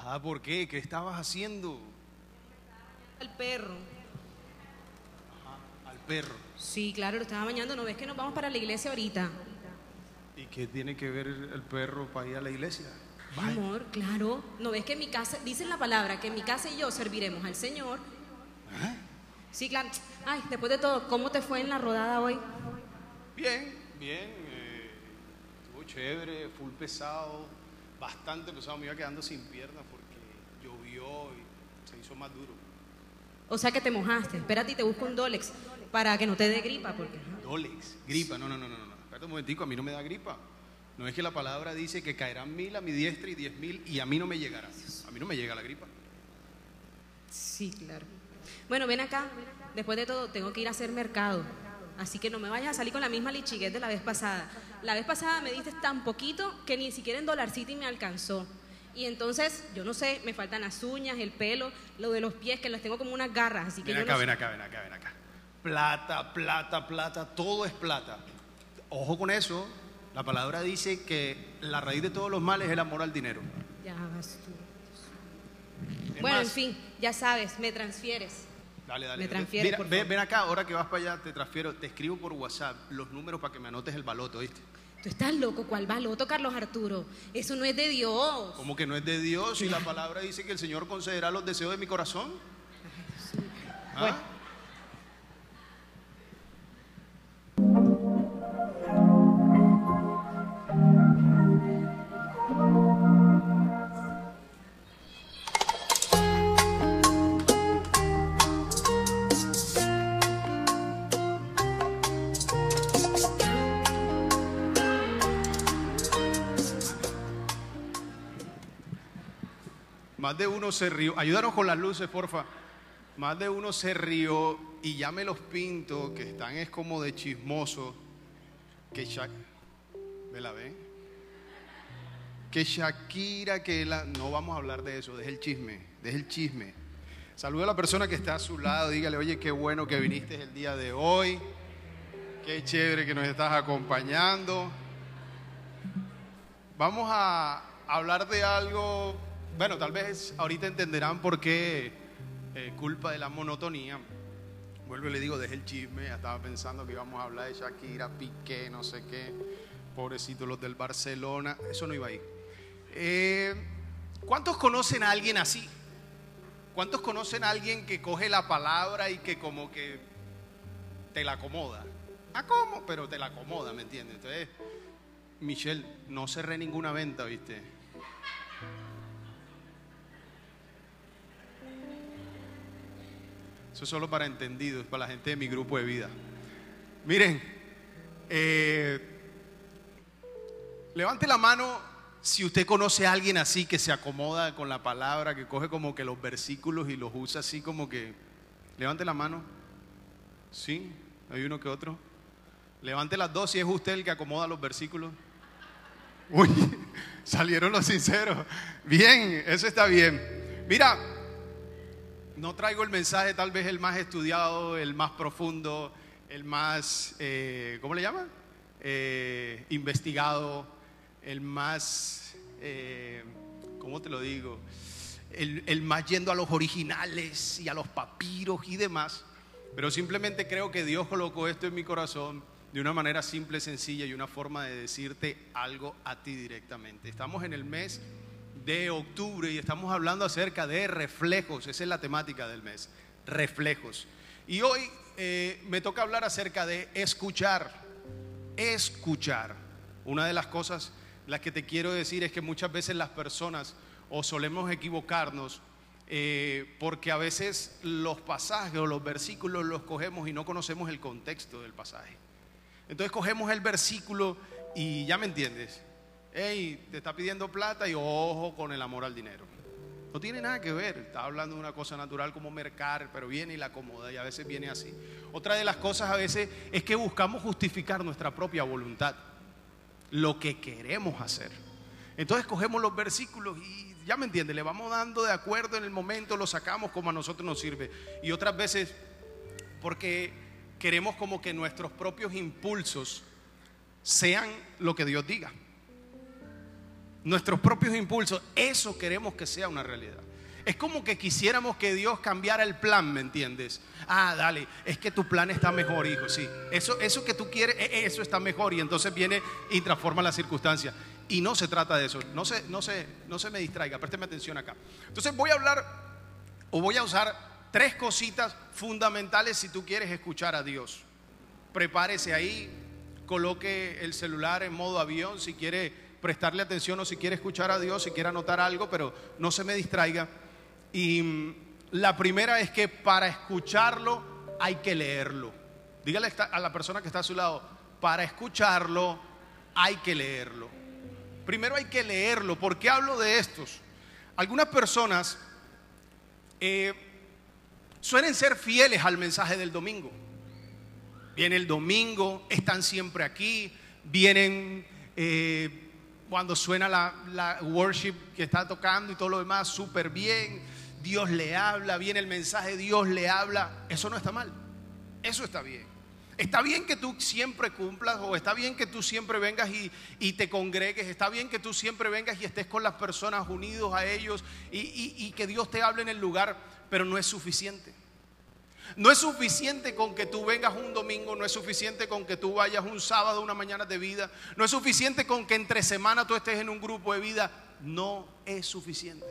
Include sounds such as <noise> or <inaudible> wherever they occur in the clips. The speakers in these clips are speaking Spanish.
enojada por qué? ¿Qué estabas haciendo? Al perro. Al perro. Sí, claro, lo estaba bañando. ¿No ves que nos vamos para la iglesia ahorita? ¿Y qué tiene que ver el perro para ir a la iglesia? Amor, claro. ¿No ves que en mi casa, dicen la palabra, que en mi casa y yo serviremos al Señor? ¿Ah? Sí, claro. Ay, después de todo, ¿cómo te fue en la rodada hoy? Bien, bien. eh, estuvo chévere, full pesado, bastante pesado. Me iba quedando sin piernas porque llovió y se hizo más duro. O sea que te mojaste. Espérate y te busco un Dolex para que no te dé gripa, porque... Dolex, gripa, no, no, no, no, no. Espérate un momentico, a mí no me da gripa. No es que la palabra dice que caerán mil a mi diestra y diez mil y a mí no me llegará. A mí no me llega la gripa. Sí, claro. Bueno, ven acá. Después de todo, tengo que ir a hacer mercado. Así que no me vayas a salir con la misma lichiguez de la vez pasada. La vez pasada me diste tan poquito que ni siquiera en Dollar City me alcanzó. Y entonces, yo no sé, me faltan las uñas, el pelo, lo de los pies, que las tengo como unas garras. Así que Ven yo acá, no ven sé. acá, ven acá, ven acá. Plata, plata, plata, todo es plata. Ojo con eso. La palabra dice que la raíz de todos los males es el amor al dinero. Ya vas tú. Es Bueno, más, en fin, ya sabes, me transfieres. Dale, dale. Me transfieres, Mira, por ve- favor. ven acá, ahora que vas para allá, te transfiero, te escribo por WhatsApp los números para que me anotes el baloto, ¿viste? Tú estás loco, ¿cuál baloto, Carlos Arturo? Eso no es de Dios. Como que no es de Dios y la palabra dice que el Señor concederá los deseos de mi corazón. ¿Ah? Bueno. Más de uno se rió. Ayúdanos con las luces, porfa. Más de uno se rió y ya me los pinto, que están es como de chismoso. Que Shak... ¿Me la ven? Que Shakira, que la... No vamos a hablar de eso, deje el chisme, deje el chisme. Saluda a la persona que está a su lado, dígale, oye, qué bueno que viniste el día de hoy. Qué chévere que nos estás acompañando. Vamos a hablar de algo, bueno, tal vez ahorita entenderán por qué eh, culpa de la monotonía. Vuelvo y le digo, deje el chisme, ya estaba pensando que íbamos a hablar de Shakira, Piqué, no sé qué, pobrecitos los del Barcelona, eso no iba ahí. Eh, ¿Cuántos conocen a alguien así? ¿Cuántos conocen a alguien que coge la palabra y que como que te la acomoda? ¿A cómo? Pero te la acomoda, ¿me entiendes? Entonces, Michelle, no cerré ninguna venta, ¿viste? Eso es solo para entendidos, para la gente de mi grupo de vida. Miren, eh, levante la mano si usted conoce a alguien así que se acomoda con la palabra, que coge como que los versículos y los usa así como que... Levante la mano. Sí, hay uno que otro. Levante las dos si es usted el que acomoda los versículos. Uy, <laughs> salieron los sinceros. Bien, eso está bien. Mira, no traigo el mensaje tal vez el más estudiado, el más profundo, el más, eh, ¿cómo le llaman? Eh, investigado, el más, eh, ¿cómo te lo digo? El, el más yendo a los originales y a los papiros y demás. Pero simplemente creo que Dios colocó esto en mi corazón de una manera simple, sencilla y una forma de decirte algo a ti directamente. Estamos en el mes de octubre y estamos hablando acerca de reflejos. Esa es la temática del mes, reflejos. Y hoy eh, me toca hablar acerca de escuchar, escuchar. Una de las cosas las que te quiero decir es que muchas veces las personas o solemos equivocarnos eh, porque a veces los pasajes o los versículos los cogemos y no conocemos el contexto del pasaje. Entonces cogemos el versículo y ya me entiendes. Hey, te está pidiendo plata y ojo con el amor al dinero. No tiene nada que ver. Está hablando de una cosa natural como mercar, pero viene y la acomoda y a veces viene así. Otra de las cosas a veces es que buscamos justificar nuestra propia voluntad, lo que queremos hacer. Entonces cogemos los versículos y ya me entiende, le vamos dando de acuerdo en el momento, lo sacamos como a nosotros nos sirve. Y otras veces porque queremos como que nuestros propios impulsos sean lo que Dios diga. Nuestros propios impulsos, eso queremos que sea una realidad. Es como que quisiéramos que Dios cambiara el plan, ¿me entiendes? Ah, dale, es que tu plan está mejor, hijo, sí. Eso, eso que tú quieres, e, eso está mejor y entonces viene y transforma la circunstancia. Y no se trata de eso, no se, no se, no se me distraiga, présteme atención acá. Entonces voy a hablar o voy a usar tres cositas fundamentales si tú quieres escuchar a Dios. Prepárese ahí, coloque el celular en modo avión si quiere prestarle atención o si quiere escuchar a Dios, si quiere anotar algo, pero no se me distraiga. Y mm, la primera es que para escucharlo hay que leerlo. Dígale a la persona que está a su lado, para escucharlo hay que leerlo. Primero hay que leerlo. ¿Por qué hablo de estos? Algunas personas eh, suelen ser fieles al mensaje del domingo. Viene el domingo, están siempre aquí, vienen eh, cuando suena la, worship que está tocando y todo lo demás, súper bien. Dios le habla, viene el mensaje, Dios le habla. Eso no está mal, eso está bien. Está bien que tú siempre cumplas o está bien que tú siempre vengas y, y, te congregues, está bien que tú siempre vengas y estés con las personas unidos a ellos y, y que Dios te hable en el lugar, pero no es suficiente. No es suficiente con que tú vengas un domingo, no es suficiente con que tú vayas un sábado, una mañana de vida, no es suficiente con que entre semana tú estés en un grupo de vida, no es suficiente.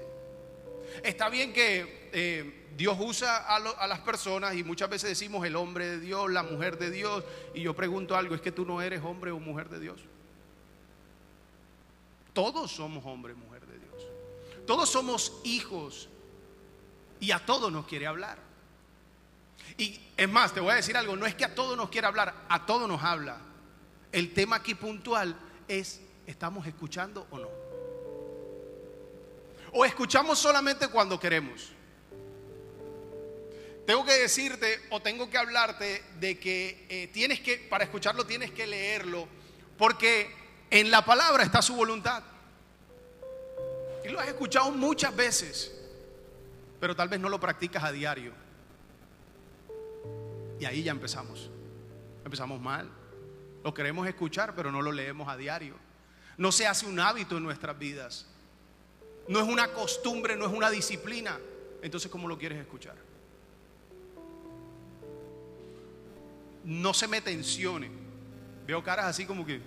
Está bien que eh, Dios usa a, a, las personas y muchas veces decimos el hombre de Dios, la mujer de Dios, y yo pregunto algo, ¿es que tú no eres hombre o mujer de Dios? Todos somos hombre y mujer de Dios. Todos somos hijos y a todos nos quiere hablar. Y es más, te voy a decir algo, no es que a todos nos quiera hablar, a todos nos habla. El tema aquí puntual es, ¿estamos escuchando o no? O escuchamos solamente cuando queremos. Tengo que decirte o tengo que hablarte de que eh, tienes que, para escucharlo tienes que leerlo, porque en la palabra está su voluntad. Y lo has escuchado muchas veces, pero tal vez no lo practicas a diario. Y ahí ya empezamos. Empezamos mal. Lo queremos escuchar, pero no lo leemos a diario. No se hace un hábito en nuestras vidas. No es una costumbre, no es una disciplina. Entonces, ¿cómo lo quieres escuchar? No se me tensione. Veo caras así como que,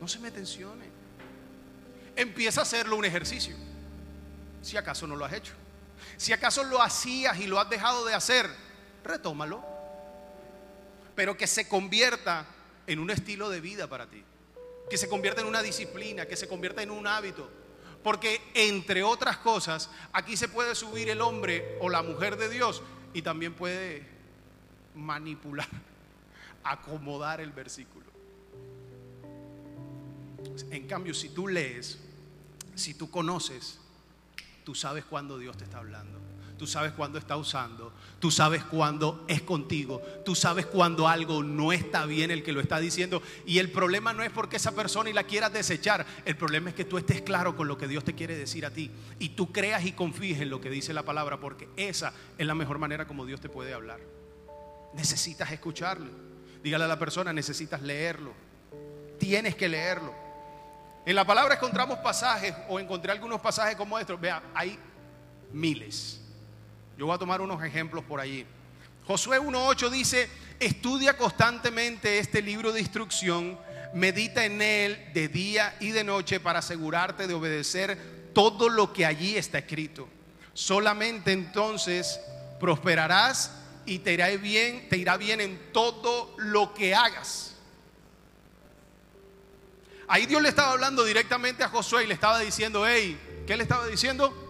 no se me tensione. Empieza a hacerlo un ejercicio. Si acaso no lo has hecho. Si acaso lo hacías y lo has dejado de hacer, retómalo. Pero que se convierta en un estilo de vida para ti. Que se convierta en una disciplina, que se convierta en un hábito. Porque entre otras cosas, aquí se puede subir el hombre o la mujer de Dios y también puede manipular, <laughs> acomodar el versículo. En cambio, si tú lees, si tú conoces, tú sabes cuándo Dios te está hablando. Tú sabes cuándo está usando, tú sabes cuándo es contigo, tú sabes cuándo algo no está bien el que lo está diciendo. Y el problema no es porque esa persona y la quieras desechar, el problema es que tú estés claro con lo que Dios te quiere decir a ti y tú creas y confíes en lo que dice la palabra, porque esa es la mejor manera como Dios te puede hablar. Necesitas escucharlo. Dígale a la persona, necesitas leerlo. Tienes que leerlo. En la palabra encontramos pasajes o encontré algunos pasajes como estos. Vea, hay miles. Yo voy a tomar unos ejemplos por allí. Josué 1.8 dice, estudia constantemente este libro de instrucción, medita en él de día y de noche para asegurarte de obedecer todo lo que allí está escrito. Solamente entonces prosperarás y te irá bien, te irá bien en todo lo que hagas. Ahí Dios le estaba hablando directamente a Josué y le estaba diciendo, hey, ¿qué le estaba diciendo?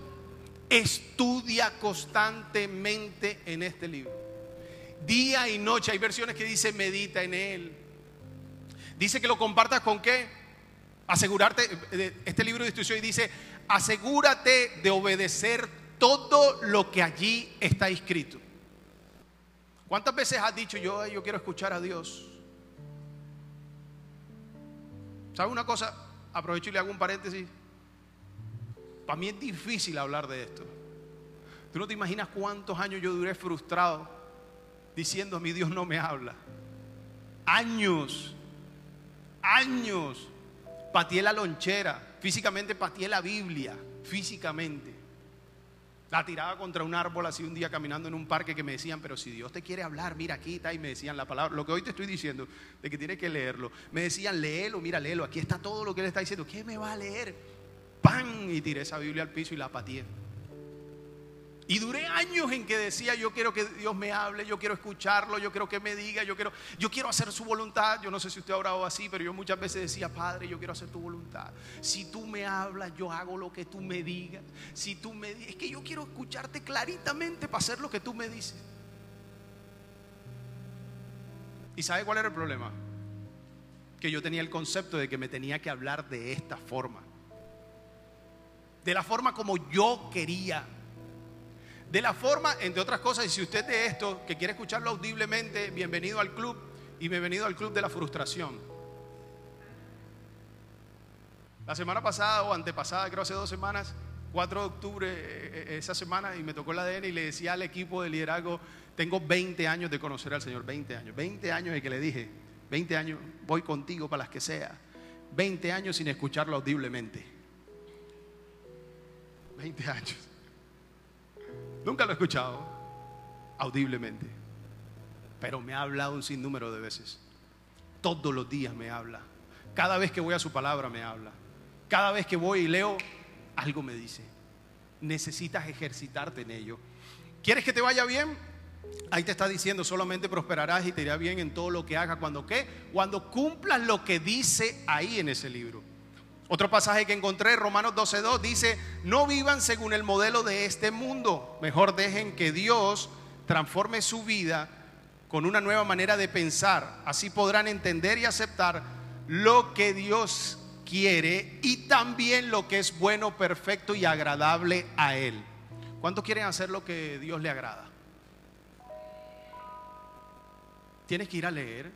Estudia constantemente en este libro. Día y noche. Hay versiones que dice medita en él. Dice que lo compartas con qué? Asegurarte, este libro de instrucción dice, asegúrate de obedecer todo lo que allí está escrito. ¿Cuántas veces has dicho yo, yo quiero escuchar a Dios? ¿Sabe una cosa? Aprovecho y le hago un paréntesis. Para mí es difícil hablar de esto. Tú no te imaginas cuántos años yo duré frustrado diciendo, mi Dios no me habla. Años, años. pateé la lonchera, físicamente pateé la Biblia, físicamente. La tiraba contra un árbol así un día caminando en un parque que me decían, pero si Dios te quiere hablar, mira aquí está, y me decían la palabra, lo que hoy te estoy diciendo, de que tienes que leerlo. Me decían, léelo, mira, léelo, aquí está todo lo que él está diciendo, ¿qué me va a leer? ¡Pam! Y tiré esa Biblia al piso y la pateé. Y duré años en que decía, yo quiero que Dios me hable, yo quiero escucharlo, yo quiero que me diga, yo quiero, yo quiero hacer su voluntad. Yo no sé si usted ha orado así, pero yo muchas veces decía, Padre, yo quiero hacer tu voluntad. Si tú me hablas, yo hago lo que tú me digas. Si tú me es que yo quiero escucharte claritamente para hacer lo que tú me dices. ¿Y sabe cuál era el problema? Que yo tenía el concepto de que me tenía que hablar de esta forma. De la forma como yo quería de la forma, entre otras cosas, y si usted de esto, que quiere escucharlo audiblemente, bienvenido al club y bienvenido al club de la frustración. La semana pasada o antepasada, creo hace dos semanas, 4 de octubre, eh, eh, esa semana, y me tocó el ADN y le decía al equipo de liderazgo, tengo 20 años de conocer al Señor, 20 años, 20 años de que le dije, 20 años, voy contigo para las que sea, 20 años sin escucharlo audiblemente. 20 años. Nunca lo he escuchado audiblemente, pero me ha hablado un sinnúmero de veces. Todos los días me habla. Cada vez que voy a su palabra me habla. Cada vez que voy y leo, algo me dice. Necesitas ejercitarte en ello. ¿Quieres que te vaya bien? Ahí te está diciendo, solamente prosperarás y te irá bien en todo lo que hagas. ¿Cuando qué? Cuando cumplas lo que dice ahí en ese libro. Otro pasaje que encontré, Romanos 12.2, dice, no vivan según el modelo de este mundo, mejor dejen que Dios transforme su vida con una nueva manera de pensar. Así podrán entender y aceptar lo que Dios quiere y también lo que es bueno, perfecto y agradable a Él. ¿Cuántos quieren hacer lo que Dios le agrada? Tienes que ir a leer,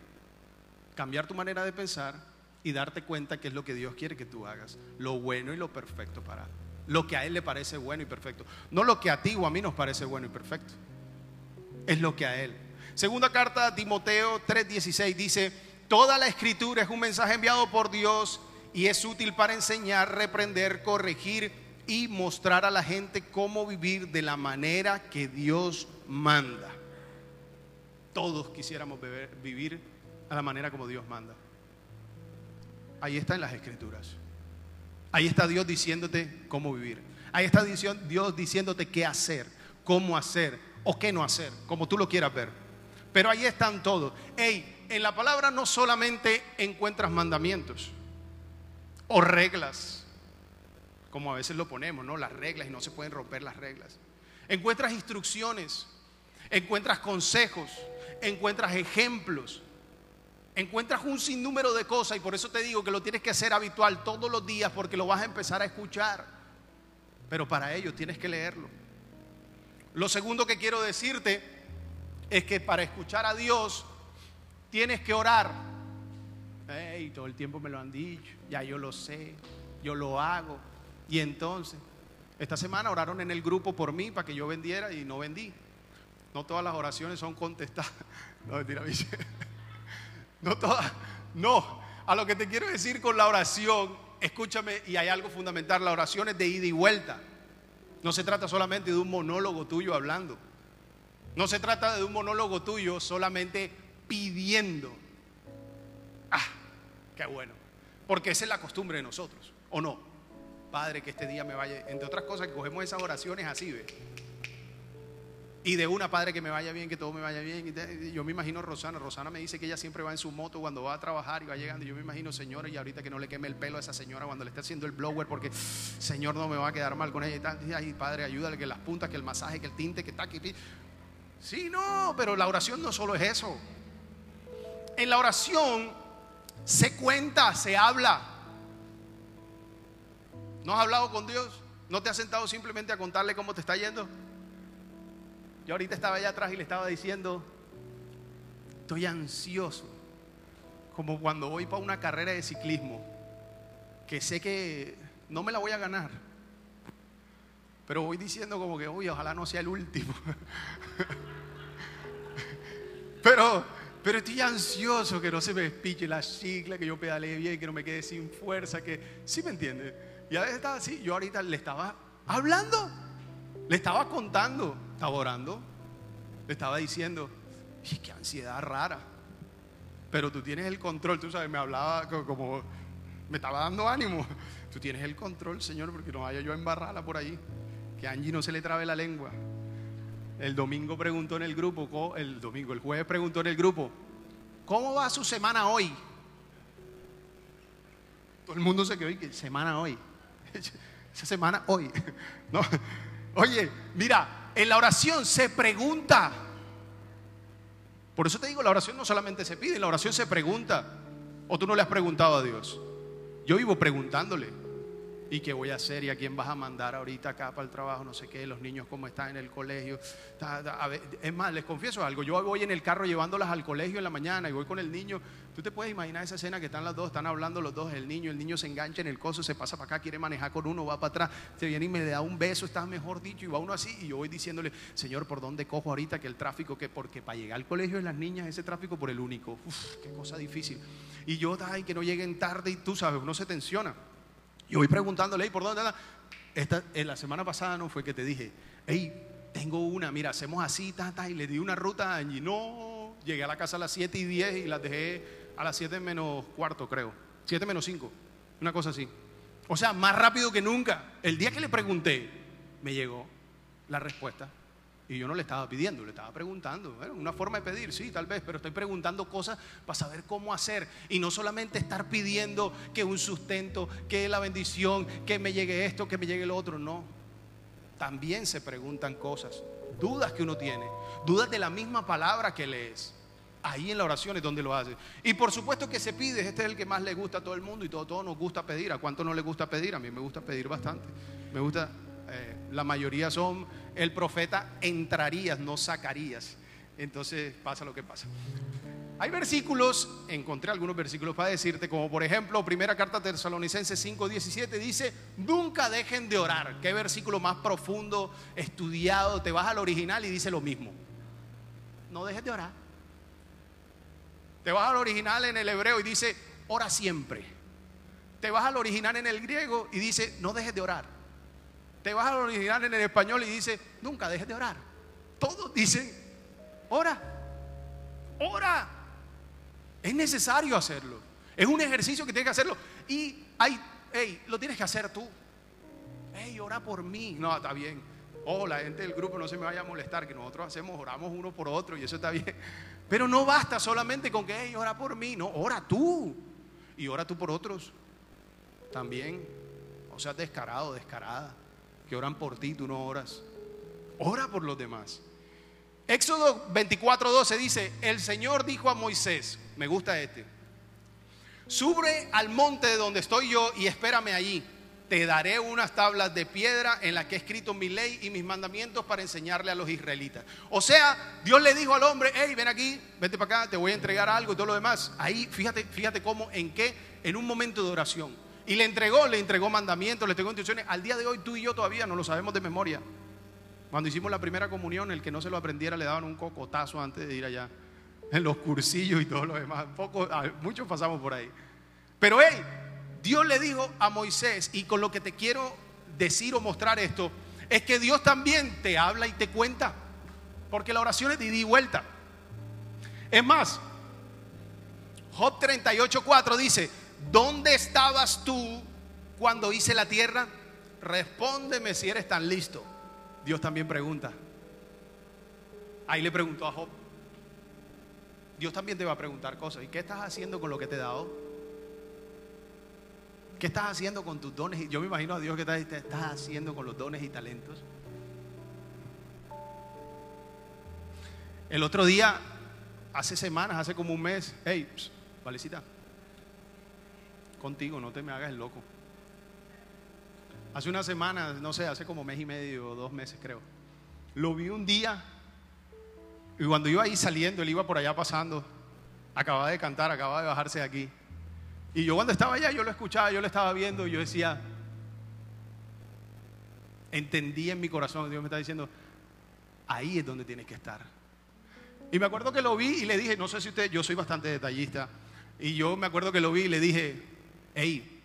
cambiar tu manera de pensar y darte cuenta que es lo que Dios quiere que tú hagas, lo bueno y lo perfecto para lo que a Él le parece bueno y perfecto. No lo que a ti o a mí nos parece bueno y perfecto, es lo que a Él. Segunda carta a Timoteo 3:16 dice, toda la escritura es un mensaje enviado por Dios y es útil para enseñar, reprender, corregir y mostrar a la gente cómo vivir de la manera que Dios manda. Todos quisiéramos vivir a la manera como Dios manda. Ahí está en las escrituras. Ahí está Dios diciéndote cómo vivir. Ahí está Dios diciéndote qué hacer, cómo hacer o qué no hacer, como tú lo quieras ver. Pero ahí están todos. Hey, en la palabra no solamente encuentras mandamientos o reglas, como a veces lo ponemos, ¿no? Las reglas y no se pueden romper las reglas. Encuentras instrucciones, encuentras consejos, encuentras ejemplos, encuentras un sinnúmero de cosas y por eso te digo que lo tienes que hacer habitual todos los días porque lo vas a empezar a escuchar. Pero para ello tienes que leerlo. Lo segundo que quiero decirte es que para escuchar a Dios tienes que orar. Y todo el tiempo me lo han dicho, ya yo lo sé, yo lo hago. Y entonces, esta semana oraron en el grupo por mí para que yo vendiera y no vendí. No todas las oraciones son contestadas. <laughs> No, mentira, no no. A lo que te quiero decir con la oración, escúchame, y hay algo fundamental, la oración es de ida y vuelta. No se trata solamente de un monólogo tuyo hablando. No se trata de un monólogo tuyo solamente pidiendo. Ah, qué bueno. Porque esa es la costumbre de nosotros, ¿o no? Padre, que este día me vaya. Entre otras cosas, que cogemos esas oraciones así, ¿ves? Y de una, padre, que me vaya bien, que todo me vaya bien. yo me imagino Rosana. Rosana me dice que ella siempre va en su moto cuando va a trabajar y va llegando. Yo me imagino, señora, y ahorita que no le queme el pelo a esa señora cuando le esté haciendo el blower, porque, Señor, no me va a quedar mal con ella y tal. Ay, padre, ayúdale que las puntas, que el masaje, que el tinte, que está aquí. Sí, no, pero la oración no solo es eso. En la oración se cuenta, se habla. ¿No has hablado con Dios? ¿No te has sentado simplemente a contarle cómo te está yendo? Yo ahorita estaba allá atrás y le estaba diciendo, estoy ansioso, como cuando voy para una carrera de ciclismo, que sé que no me la voy a ganar, pero voy diciendo como que, uy, ojalá no sea el último. <laughs> pero, pero estoy ansioso que no se me despiche la chicla, que yo pedalee bien, que no me quede sin fuerza, que, ¿sí me entiende? Y a veces estaba así, yo ahorita le estaba hablando, le estaba contando, estaba orando, le estaba diciendo, y qué ansiedad rara. Pero tú tienes el control, tú sabes, me hablaba como, me estaba dando ánimo. Tú tienes el control, Señor, porque no vaya yo a embarrarla por ahí. Que Angie no se le trabe la lengua. El domingo preguntó en el grupo, el domingo, el jueves preguntó en el grupo, ¿cómo va su semana hoy? Todo el mundo se quedó, ¿qué semana hoy? <laughs> Esa semana hoy. <laughs> No. Oye, mira, en la oración se pregunta. Por eso te digo, la oración no solamente se pide, la oración se pregunta. ¿O tú no le has preguntado a Dios? Yo vivo preguntándole. ¿Y qué voy a hacer? ¿Y a quién vas a mandar ahorita acá para el trabajo? No sé qué, los niños cómo están en el colegio. Es más, les confieso algo, yo voy en el carro llevándolas al colegio en la mañana y voy con el niño. Tú te puedes imaginar esa escena que están las dos, están hablando los dos, el niño, el niño se engancha en el coso, se pasa para acá, quiere manejar con uno, va para atrás, se viene y me da un beso, está mejor dicho, y va uno así, y yo voy diciéndole, Señor, ¿por dónde cojo ahorita que el tráfico, que porque para llegar al colegio de las niñas, ese tráfico por el único, Uf, qué cosa difícil. Y yo, ay, que no lleguen tarde y tú sabes, uno se tensiona. Yo voy preguntándole, ¿por dónde Esta, en la semana pasada no fue que te dije, hey, tengo una, mira, hacemos así, ta, ta, y le di una ruta y no, llegué a la casa a las 7 y 10 y las dejé a las 7 menos cuarto, creo, 7 menos 5, una cosa así. O sea, más rápido que nunca. El día que le pregunté, me llegó la respuesta. Y yo no le estaba pidiendo, le estaba preguntando. Bueno, una forma de pedir, sí, tal vez, pero estoy preguntando cosas para saber cómo hacer. Y no solamente estar pidiendo que un sustento, que la bendición, que me llegue esto, que me llegue lo otro. No. También se preguntan cosas, dudas que uno tiene, dudas de la misma palabra que lees. Ahí en la oración es donde lo hace. Y por supuesto que se pide, este es el que más le gusta a todo el mundo y todo, todo nos gusta pedir. ¿A cuánto no le gusta pedir? A mí me gusta pedir bastante. Me gusta, eh, la mayoría son el profeta entrarías, no sacarías. Entonces pasa lo que pasa. Hay versículos, encontré algunos versículos para decirte, como por ejemplo, primera carta Tesalonicenses 5:17 dice, nunca dejen de orar. Qué versículo más profundo, estudiado, te vas al original y dice lo mismo. No dejes de orar. Te vas al original en el hebreo y dice, ora siempre. Te vas al original en el griego y dice, no dejes de orar. Te vas al original en el español y dice, nunca dejes de orar. Todos dicen, ora, ora. Es necesario hacerlo. Es un ejercicio que tienes que hacerlo. Y hay, hey, lo tienes que hacer tú. Hey, ora por mí. No, está bien. Oh, la gente del grupo no se me vaya a molestar, que nosotros hacemos, oramos uno por otro y eso está bien. <laughs> Pero no basta solamente con que, hey, ora por mí. No, ora tú. Y ora tú por otros. También. O sea, descarado, descarada que oran por ti, tú no oras. Ora por los demás. Éxodo 24:12 dice, el Señor dijo a Moisés, me gusta este, sube al monte de donde estoy yo y espérame allí. Te daré unas tablas de piedra en las que he escrito mi ley y mis mandamientos para enseñarle a los israelitas. O sea, Dios le dijo al hombre, hey, ven aquí, vete para acá, te voy a entregar algo y todo lo demás. Ahí, fíjate, fíjate cómo, en qué, en un momento de oración y le entregó, le entregó mandamientos, le entregó instrucciones. Al día de hoy tú y yo todavía no lo sabemos de memoria. Cuando hicimos la primera comunión, el que no se lo aprendiera le daban un cocotazo antes de ir allá. En los cursillos y todo lo demás. Poco, muchos pasamos por ahí. Pero hey, Dios le dijo a Moisés, y con lo que te quiero decir o mostrar esto, es que Dios también te habla y te cuenta. Porque la oración es de ida y vuelta. Es más, Job 38.4 dice, ¿dónde estabas tú cuando hice la tierra? Respóndeme si eres tan listo. Dios también pregunta. Ahí le preguntó a Job. Dios también te va a preguntar cosas. ¿Y qué estás haciendo con lo que te he dado? ¿Qué estás haciendo con tus dones? Yo me imagino a Dios que te estás haciendo con los dones y talentos. El otro día, hace semanas, hace como un mes, hey, valecita, contigo, no te me hagas el loco. Hace una semana, no sé, hace como mes y medio dos meses creo, lo vi un día y cuando iba ahí saliendo, él iba por allá pasando, acababa de cantar, acababa de bajarse de aquí. Y yo cuando estaba allá, yo lo escuchaba, yo lo estaba viendo y yo decía, entendí en mi corazón, Dios me está diciendo, ahí es donde tienes que estar. Y me acuerdo que lo vi y le dije, no sé si usted, yo soy bastante detallista, y yo me acuerdo que lo vi y le dije, hey,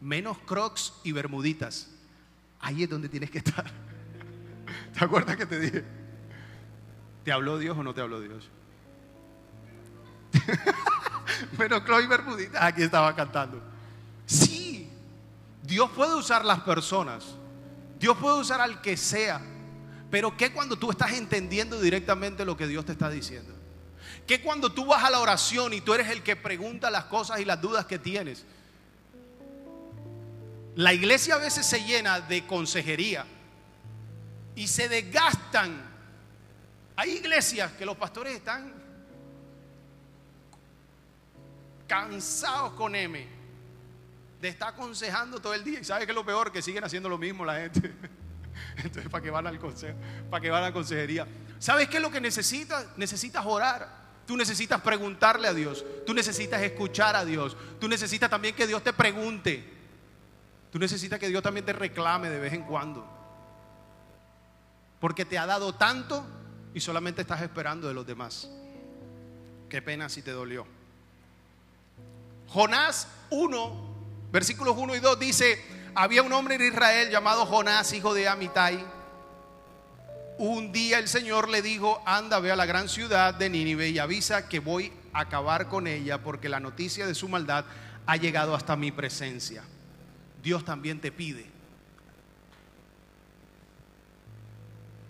menos crocs y bermuditas, ahí es donde tienes que estar. <laughs> ¿Te acuerdas que te dije? ¿Te habló Dios o no te habló Dios? <laughs> menos crocs y bermuditas, aquí estaba cantando. Sí, Dios puede usar las personas, Dios puede usar al que sea pero ¿qué cuando tú estás entendiendo directamente lo que Dios te está diciendo? ¿Qué cuando tú vas a la oración y tú eres el que pregunta las cosas y las dudas que tienes? La iglesia a veces se llena de consejería y se desgastan. Hay iglesias que los pastores están cansados con M de estar aconsejando todo el día. ¿Y sabes qué es lo peor? Que siguen haciendo lo mismo la gente. <laughs> Entonces, ¿para qué van al consejo? ¿Para qué van a la consejería? ¿Sabes qué es lo que necesitas? Necesitas orar. Tú necesitas preguntarle a Dios. Tú necesitas escuchar a Dios. Tú necesitas también que Dios te pregunte. Tú necesitas que Dios también te reclame de vez en cuando. Porque te ha dado tanto y solamente estás esperando de los demás. Qué pena si te dolió. Jonás 1, versículos 1 y 2 dice, había un hombre en Israel llamado Jonás, hijo de Amitai. Un día el Señor le dijo, anda, ve a la gran ciudad de Nínive y avisa que voy a acabar con ella porque la noticia de su maldad ha llegado hasta mi presencia. Dios también te pide.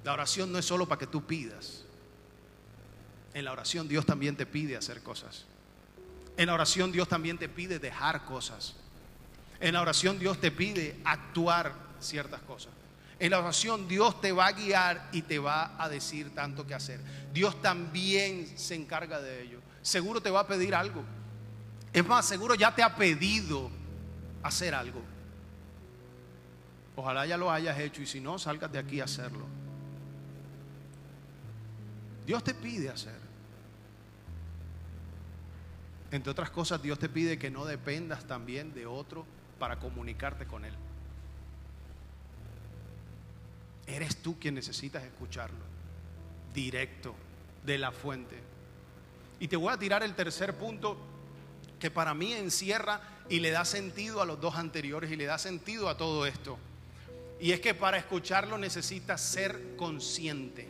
La oración no es solo para que tú pidas. En la oración Dios también te pide hacer cosas. En la oración Dios también te pide dejar cosas. En la oración Dios te pide actuar ciertas cosas. En la oración Dios te va a guiar y te va a decir tanto que hacer. Dios también se encarga de ello. Seguro te va a pedir algo. Es más, seguro ya te ha pedido hacer algo. Ojalá ya lo hayas hecho y si no, salgas de aquí a hacerlo. Dios te pide hacer. Entre otras cosas, Dios te pide que no dependas también de otro para comunicarte con Él. Eres tú quien necesitas escucharlo, directo, de la fuente. Y te voy a tirar el tercer punto que para mí encierra y le da sentido a los dos anteriores y le da sentido a todo esto. Y es que para escucharlo necesitas ser consciente.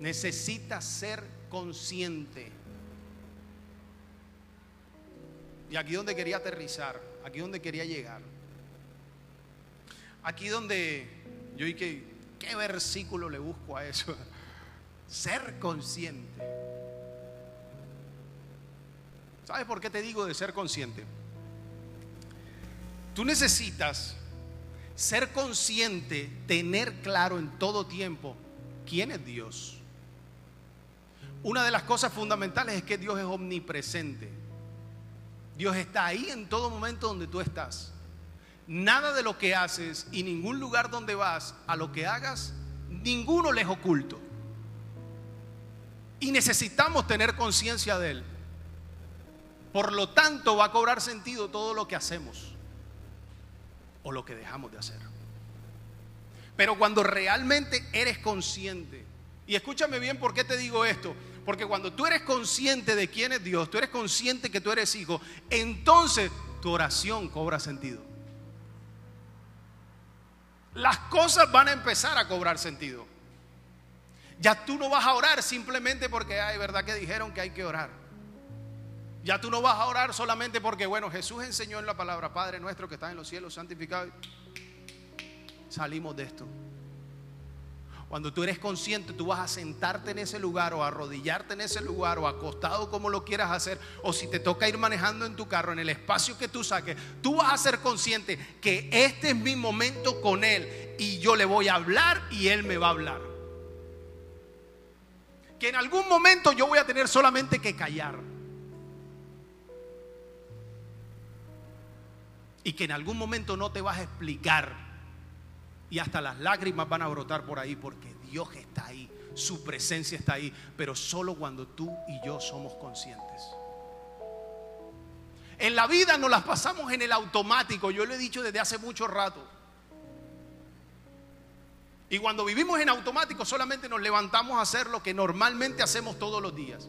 Necesitas ser consciente. Y aquí donde quería aterrizar, aquí donde quería llegar. Aquí donde yo dije, ¿qué versículo le busco a eso? <laughs> Ser consciente. ¿Sabes por qué te digo de ser consciente? Tú necesitas ser consciente, tener claro en todo tiempo quién es Dios. Una de las cosas fundamentales es que Dios es omnipresente. Dios está ahí en todo momento donde tú estás. Nada de lo que haces y ningún lugar donde vas, a lo que hagas, ninguno les oculto. Y necesitamos tener conciencia de Él. Por lo tanto, va a cobrar sentido todo lo que hacemos o lo que dejamos de hacer. Pero cuando realmente eres consciente, y escúchame bien por qué te digo esto, porque cuando tú eres consciente de quién es Dios, tú eres consciente que tú eres hijo, entonces tu oración cobra sentido. Las cosas van a empezar a cobrar sentido. Ya tú no vas a orar simplemente porque hay verdad que dijeron que hay que orar. Ya tú no vas a orar solamente porque, bueno, Jesús enseñó en la palabra, Padre nuestro que está en los cielos, santificado. Salimos de esto. Cuando tú eres consciente, tú vas a sentarte en ese lugar o arrodillarte en ese lugar o acostado como lo quieras hacer. O si te toca ir manejando en tu carro, en el espacio que tú saques, tú vas a ser consciente que este es mi momento con Él y yo le voy a hablar y Él me va a hablar. Que en algún momento yo voy a tener solamente que callar. Y que en algún momento no te vas a explicar y hasta las lágrimas van a brotar por ahí porque Dios está ahí, su presencia está ahí, pero solo cuando tú y yo somos conscientes. En la vida nos las pasamos en el automático, yo lo he dicho desde hace mucho rato. Y cuando vivimos en automático solamente nos levantamos a hacer lo que normalmente hacemos todos los días.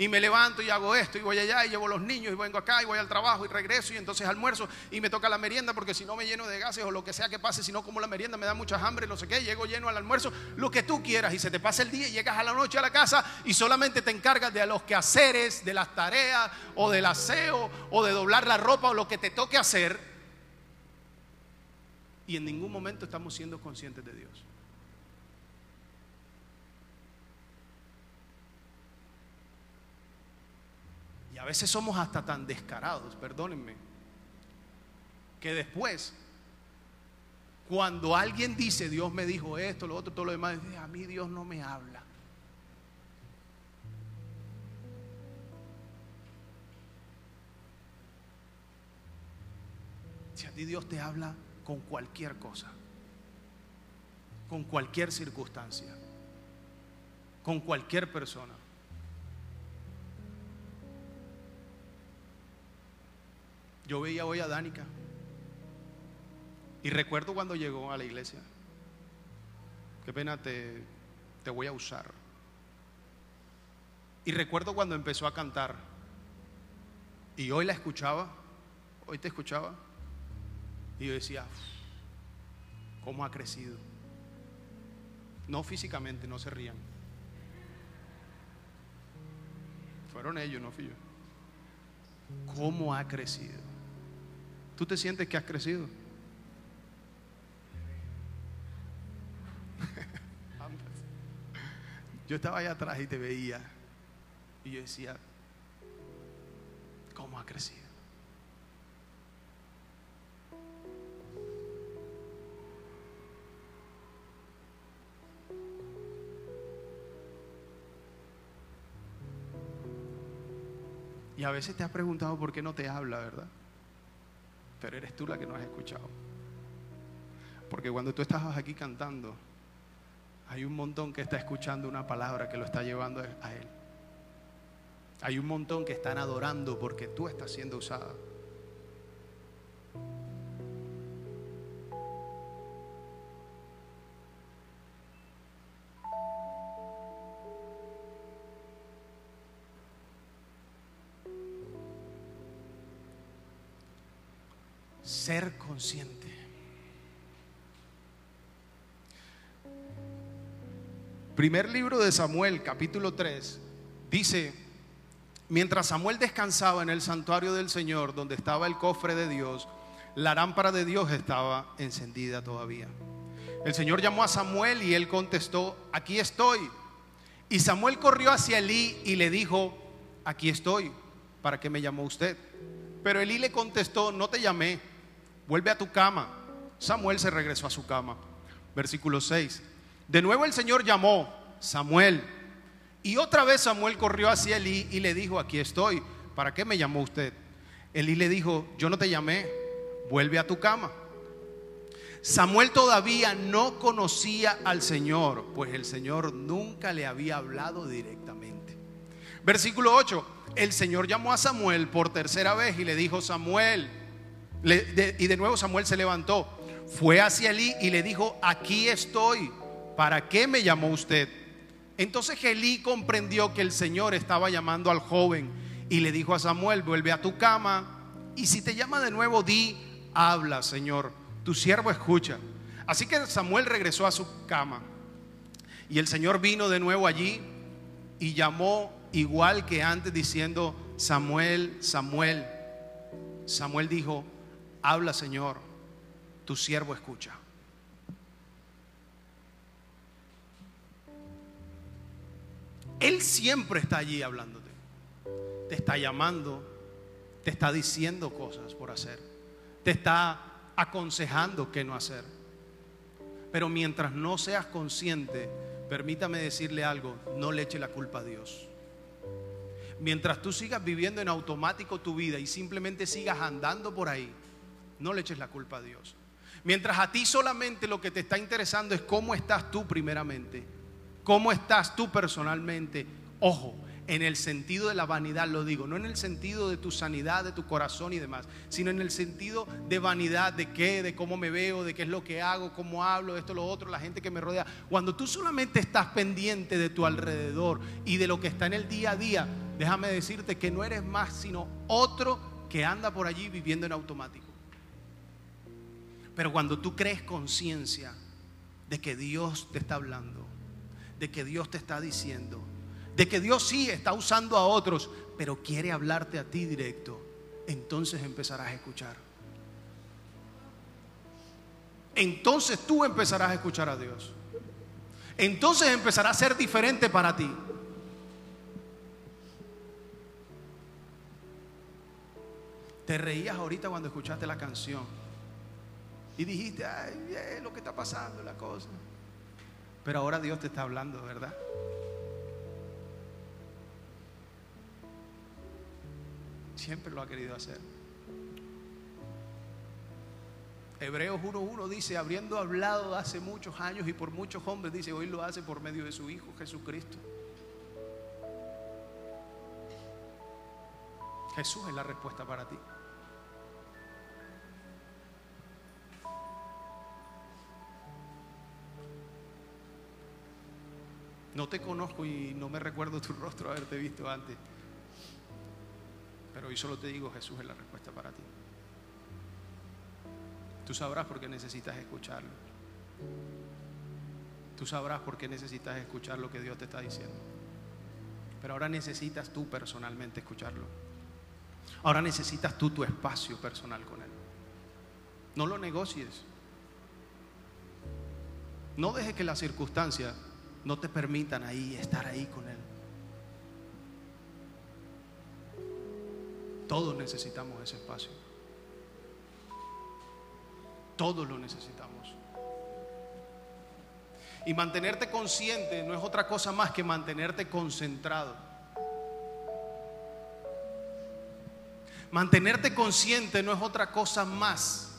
Y me levanto y hago esto y voy allá y llevo los niños y vengo acá y voy al trabajo y regreso y entonces almuerzo y me toca la merienda porque si no me lleno de gases o lo que sea que pase, si no como la merienda me da mucha hambre, no sé qué, llego lleno al almuerzo, lo que tú quieras y se te pasa el día y llegas a la noche a la casa y solamente te encargas de los quehaceres, de las tareas o del aseo o de doblar la ropa o lo que te toque hacer y en ningún momento estamos siendo conscientes de Dios. A veces somos hasta tan descarados, perdónenme, que después, cuando alguien dice, Dios me dijo esto, lo otro, todo lo demás, a mí Dios no me habla. Si a ti Dios te habla, con cualquier cosa, con cualquier circunstancia, con cualquier persona. Yo veía hoy a Danica y recuerdo cuando llegó a la iglesia. Qué pena te, te voy a usar. Y recuerdo cuando empezó a cantar y hoy la escuchaba, hoy te escuchaba y yo decía, ¿cómo ha crecido? No físicamente, no se rían. Fueron ellos, no fui yo. ¿Cómo ha crecido? ¿Tú te sientes que has crecido? <laughs> yo estaba allá atrás y te veía y yo decía, ¿cómo ha crecido? Y a veces te has preguntado por qué no te habla, ¿verdad? Pero eres tú la que no has escuchado. Porque cuando tú estabas aquí cantando, hay un montón que está escuchando una palabra que lo está llevando a Él. Hay un montón que están adorando porque tú estás siendo usada. Primer libro de Samuel, capítulo 3, dice, mientras Samuel descansaba en el santuario del Señor, donde estaba el cofre de Dios, la lámpara de Dios estaba encendida todavía. El Señor llamó a Samuel y él contestó, aquí estoy. Y Samuel corrió hacia Elí y le dijo, aquí estoy, ¿para qué me llamó usted? Pero Elí le contestó, no te llamé, vuelve a tu cama. Samuel se regresó a su cama. Versículo 6. De nuevo el Señor llamó, Samuel. Y otra vez Samuel corrió hacia Elí y le dijo, aquí estoy. ¿Para qué me llamó usted? Elí le dijo, yo no te llamé, vuelve a tu cama. Samuel todavía no conocía al Señor, pues el Señor nunca le había hablado directamente. Versículo 8, el Señor llamó a Samuel por tercera vez y le dijo, Samuel, y de nuevo Samuel se levantó, fue hacia Elí y le dijo, aquí estoy, ¿para qué me llamó usted? Entonces Elí comprendió que el Señor estaba llamando al joven y le dijo a Samuel, vuelve a tu cama y si te llama de nuevo, di, habla, Señor, tu siervo escucha. Así que Samuel regresó a su cama y el Señor vino de nuevo allí y llamó igual que antes diciendo, Samuel, Samuel. Samuel dijo, habla Señor, tu siervo escucha. Él siempre está allí hablándote. Te está llamando, te está diciendo cosas por hacer, te está aconsejando qué no hacer. Pero mientras no seas consciente, permítame decirle algo, no le eche la culpa a Dios. Mientras tú sigas viviendo en automático tu vida y simplemente sigas andando por ahí, no le eches la culpa a Dios. Mientras a ti solamente lo que te está interesando es cómo estás tú primeramente, cómo estás tú personalmente. Ojo, en el sentido de la vanidad lo digo, no en el sentido de tu sanidad, de tu corazón y demás, sino en el sentido de vanidad, de qué, de cómo me veo, de qué es lo que hago, cómo hablo, esto, lo otro, la gente que me rodea. Cuando tú solamente estás pendiente de tu alrededor y de lo que está en el día a día, déjame decirte que no eres más sino otro que anda por allí viviendo en automático. Pero cuando tú crees conciencia de que Dios te está hablando, de que Dios te está diciendo, de que Dios sí está usando a otros, pero quiere hablarte a ti directo, entonces empezarás a escuchar. Entonces tú empezarás a escuchar a Dios. Entonces empezará a ser diferente para ti. Te reías ahorita cuando escuchaste la canción y dijiste, ay, es lo que está pasando, la cosa. Pero ahora Dios te está hablando, ¿verdad? Siempre lo ha querido hacer. Hebreos 1.1 dice, habiendo hablado hace muchos años y por muchos hombres, dice, hoy lo hace por medio de su Hijo Jesucristo. Jesús es la respuesta para ti. No te conozco y no me recuerdo tu <laughs> rostro haberte visto antes. Pero hoy solo te digo, Jesús es la respuesta para ti. Tú sabrás por qué necesitas escucharlo. Tú sabrás por qué necesitas escuchar lo que Dios te está diciendo. Pero ahora necesitas tú personalmente escucharlo. Ahora necesitas tú tu espacio personal con Él. No lo negocies. No dejes que las circunstancias no te permitan ahí estar ahí con Él. Todos necesitamos ese espacio. Todos lo necesitamos. Y mantenerte consciente no es otra cosa más que mantenerte concentrado. Mantenerte consciente no es otra cosa más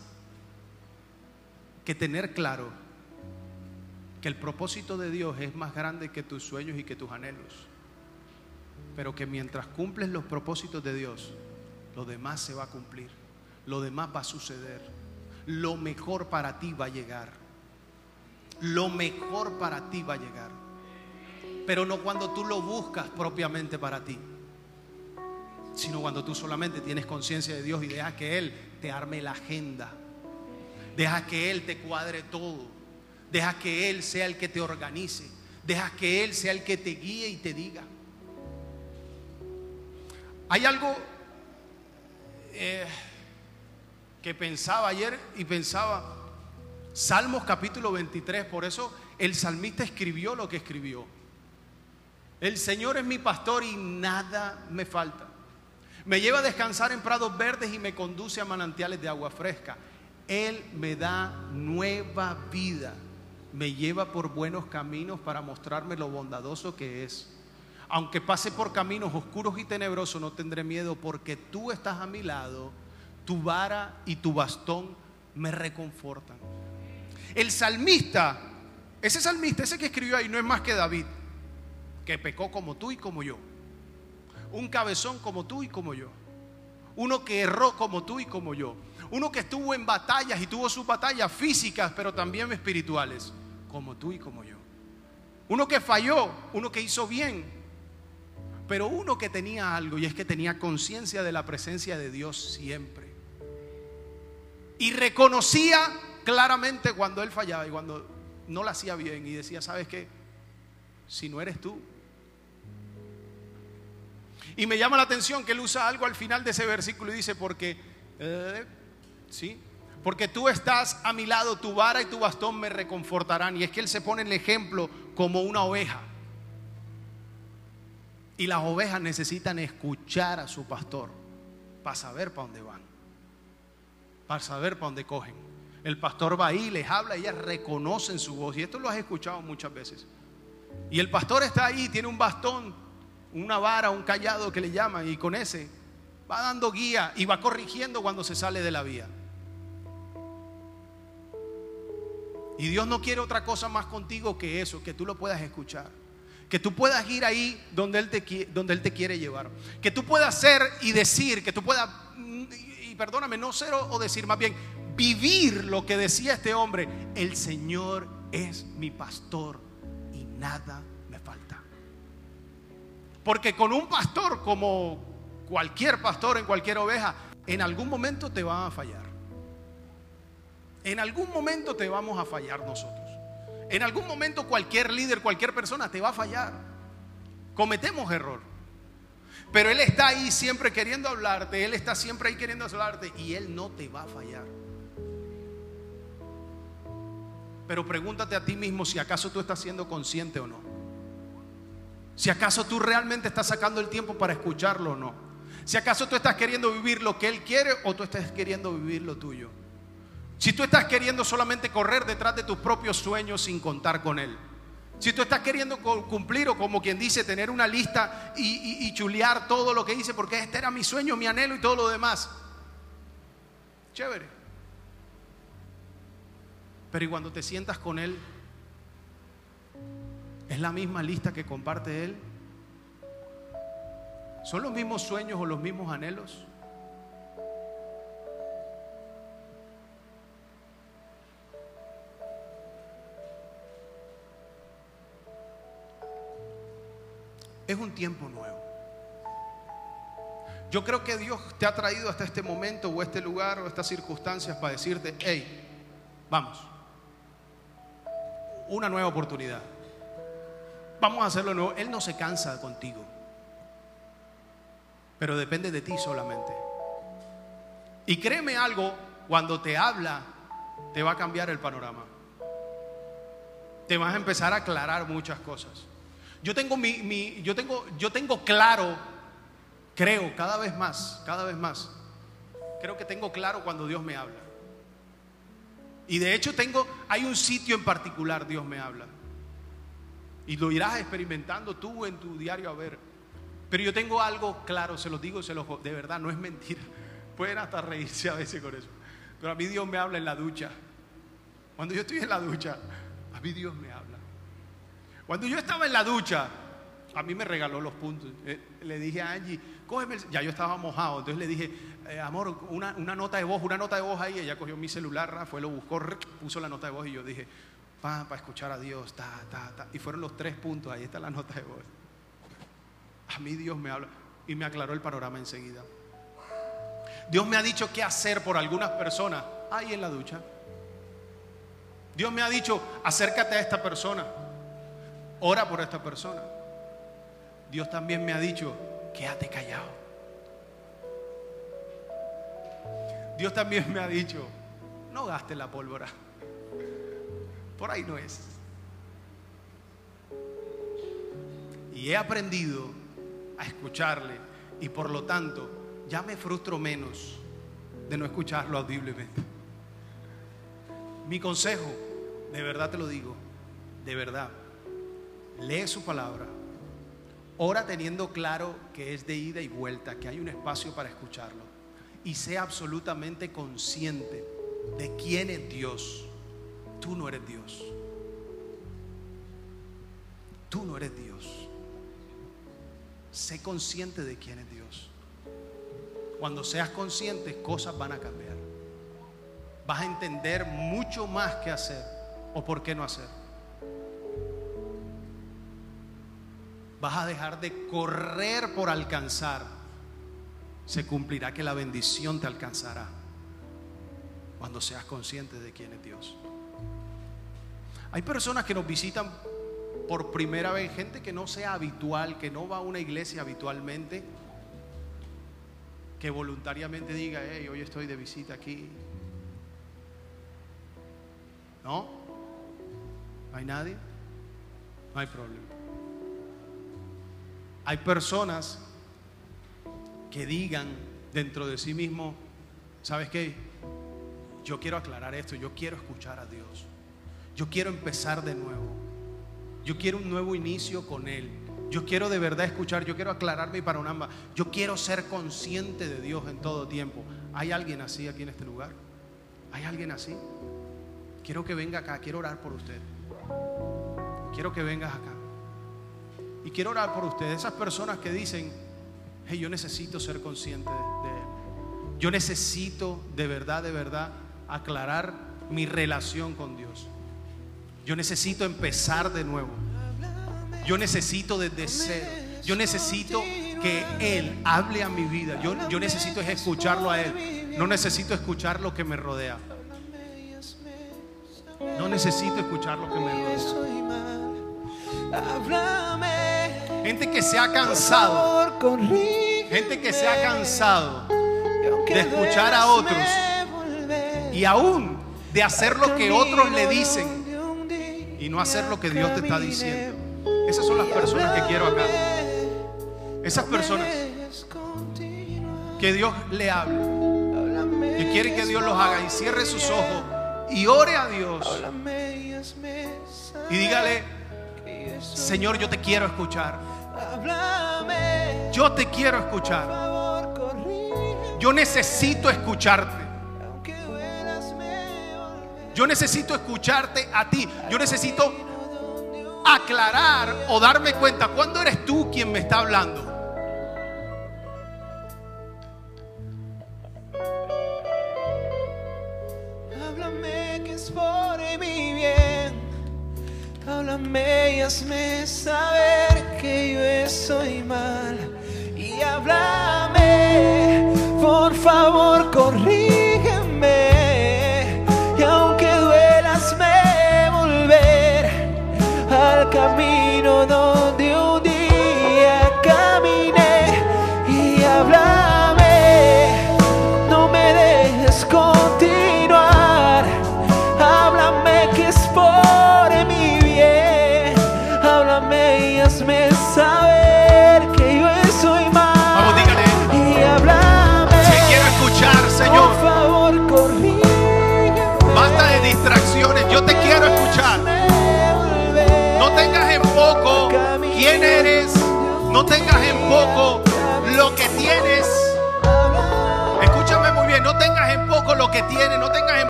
que tener claro que el propósito de Dios es más grande que tus sueños y que tus anhelos. Pero que mientras cumples los propósitos de Dios, lo demás se va a cumplir, lo demás va a suceder, lo mejor para ti va a llegar, lo mejor para ti va a llegar, pero no cuando tú lo buscas propiamente para ti, sino cuando tú solamente tienes conciencia de Dios y dejas que Él te arme la agenda, deja que Él te cuadre todo, deja que Él sea el que te organice, deja que Él sea el que te guíe y te diga. Hay algo eh, que pensaba ayer y pensaba, Salmos capítulo 23, por eso el salmista escribió lo que escribió. El Señor es mi pastor y nada me falta. Me lleva a descansar en prados verdes y me conduce a manantiales de agua fresca. Él me da nueva vida. Me lleva por buenos caminos para mostrarme lo bondadoso que es. Aunque pase por caminos oscuros y tenebrosos, no tendré miedo porque tú estás a mi lado, tu vara y tu bastón me reconfortan. El salmista, ese salmista, ese que escribió ahí, no es más que David, que pecó como tú y como yo. Un cabezón como tú y como yo. Uno que erró como tú y como yo. Uno que estuvo en batallas y tuvo sus batallas físicas, pero también espirituales, como tú y como yo. Uno que falló, uno que hizo bien, pero uno que tenía algo y es que tenía conciencia de la presencia de Dios siempre. Y reconocía claramente cuando él fallaba y cuando no lo hacía bien y decía, ¿sabes qué? Si no eres tú. Y me llama la atención que él usa algo al final de ese versículo y dice, porque, eh, ¿sí? Porque tú estás a mi lado, tu vara y tu bastón me reconfortarán. Y es que él se pone el ejemplo como una oveja. Y las ovejas necesitan escuchar a su pastor para saber para dónde van, para saber para dónde cogen. El pastor va ahí, les habla, ellas reconocen su voz. Y esto lo has escuchado muchas veces. Y el pastor está ahí, tiene un bastón, una vara, un callado que le llaman, y con ese va dando guía y va corrigiendo cuando se sale de la vía. Y Dios no quiere otra cosa más contigo que eso, que tú lo puedas escuchar que tú puedas ir ahí donde Él te, donde él te quiere llevar. Que tú puedas ser y decir, que tú puedas, mm, y, perdóname, no ser o decir, más bien, vivir lo que decía este hombre, el Señor es mi pastor y nada me falta. Porque con un pastor como cualquier pastor en cualquier oveja, en algún momento te van a fallar. En algún momento te vamos a fallar nosotros. En algún momento cualquier líder, cualquier persona te va a fallar. Cometemos error. Pero Él está ahí siempre queriendo hablarte, Él está siempre ahí queriendo hablarte y Él no te va a fallar. Pero pregúntate a ti mismo si acaso tú estás siendo consciente o no. Si acaso tú realmente estás sacando el tiempo para escucharlo o no. Si acaso tú estás queriendo vivir lo que Él quiere o tú estás queriendo vivir lo tuyo. Si tú estás queriendo solamente correr detrás de tus propios sueños sin contar con Él. Si tú estás queriendo cumplir o como quien dice, tener una lista y, y- y chulear todo lo que dice, porque este era mi sueño, mi anhelo y todo lo demás. Chévere. Pero y cuando te sientas con Él, ¿es la misma lista que comparte Él? ¿Son los mismos sueños o los mismos anhelos? Es un tiempo nuevo. Yo creo que Dios te ha traído hasta este momento o este lugar o estas circunstancias para decirte, hey, vamos, una nueva oportunidad. Vamos a hacerlo nuevo. Él no se cansa contigo, pero depende de ti solamente. Y créeme algo, cuando te habla, te va a cambiar el panorama. Te vas a empezar a aclarar muchas cosas. Yo tengo mi, mi- yo tengo, yo tengo claro, creo, cada vez más, cada vez más. Creo que tengo claro cuando Dios me habla. Y de hecho tengo, hay un sitio en particular Dios me habla. Y lo irás experimentando tú en tu diario a ver. Pero yo tengo algo claro, se los digo, se los, de verdad, no es mentira. <laughs> Pueden hasta reírse a veces con eso. Pero a mí Dios me habla en la ducha. Cuando yo estoy en la ducha, a mí Dios me habla. Cuando yo estaba en la ducha, a mí me regaló los puntos. Eh, le dije a Angie, cógeme, el-". ya yo estaba mojado, entonces le dije, eh, amor, una, una nota de voz, una nota de voz ahí. Ella cogió mi celular, fue, lo buscó, puso la nota de voz y yo dije, pa, para escuchar a Dios, ta, ta, ta. Y fueron los tres puntos, ahí está la <laughs> nota de voz. A mí Dios me habla y me aclaró el panorama enseguida. Dios me ha dicho qué hacer por algunas personas ahí en la ducha. Dios me ha dicho, acércate a esta persona, ora por esta persona. Dios también me ha dicho, quédate callado. Dios también me ha dicho, no gastes la pólvora. Por ahí no es. Y he aprendido a escucharle y por lo tanto ya me frustro menos de no escucharlo audiblemente. Mi consejo, de verdad te lo digo, de verdad, lee su palabra, ora teniendo claro que es de ida y vuelta, que hay un espacio para escucharlo y sea absolutamente consciente de quién es Dios. Tú no eres Dios. Tú no eres Dios. Sé consciente de quién es Dios. Cuando seas consciente, cosas van a cambiar. Vas a entender mucho más qué hacer o por qué no hacer. Vas a dejar de correr por alcanzar. Se cumplirá que la bendición te alcanzará cuando seas consciente de quién es Dios. Hay personas que nos visitan por primera vez, gente que no sea habitual, que no va a una iglesia habitualmente, que voluntariamente diga, hey, hoy estoy de visita aquí. ¿No? ¿No hay nadie? No hay problema. Hay personas que digan dentro de sí mismo, ¿sabes qué? Yo quiero aclarar esto, yo quiero escuchar a Dios. Yo quiero empezar de nuevo. Yo quiero un nuevo inicio con Él. Yo quiero de verdad escuchar, yo quiero aclarar mi panorama. Yo quiero ser consciente de Dios en todo tiempo. ¿Hay alguien así aquí en este lugar? ¿Hay alguien así? Quiero que venga acá, quiero orar por usted. Quiero que vengas acá. Y quiero orar por ustedes, esas personas que dicen, yo necesito ser consciente de, Él. Yo necesito de verdad, de verdad, aclarar mi relación con Dios. Yo necesito empezar de nuevo. Yo necesito desde cero. Yo necesito que Él hable a mi vida. Yo, yo necesito es escucharlo a Él. No necesito escuchar lo que me rodea. No necesito escuchar lo que me rodea. Háblame. Gente que se ha cansado. Gente que se ha cansado de escuchar a otros. y aún de hacer lo que otros le dicen y no hacer lo que Dios te está diciendo. Esas son las personas que quiero acá. Esas personas que Dios le hable, que quieren que Dios los haga y cierre sus ojos y ore a Dios y dígale, Señor, yo te quiero escuchar. Háblame. Yo te quiero escuchar. Yo necesito escucharte. Yo necesito escucharte a ti. Yo necesito aclarar o darme cuenta cuándo eres tú quien me está hablando.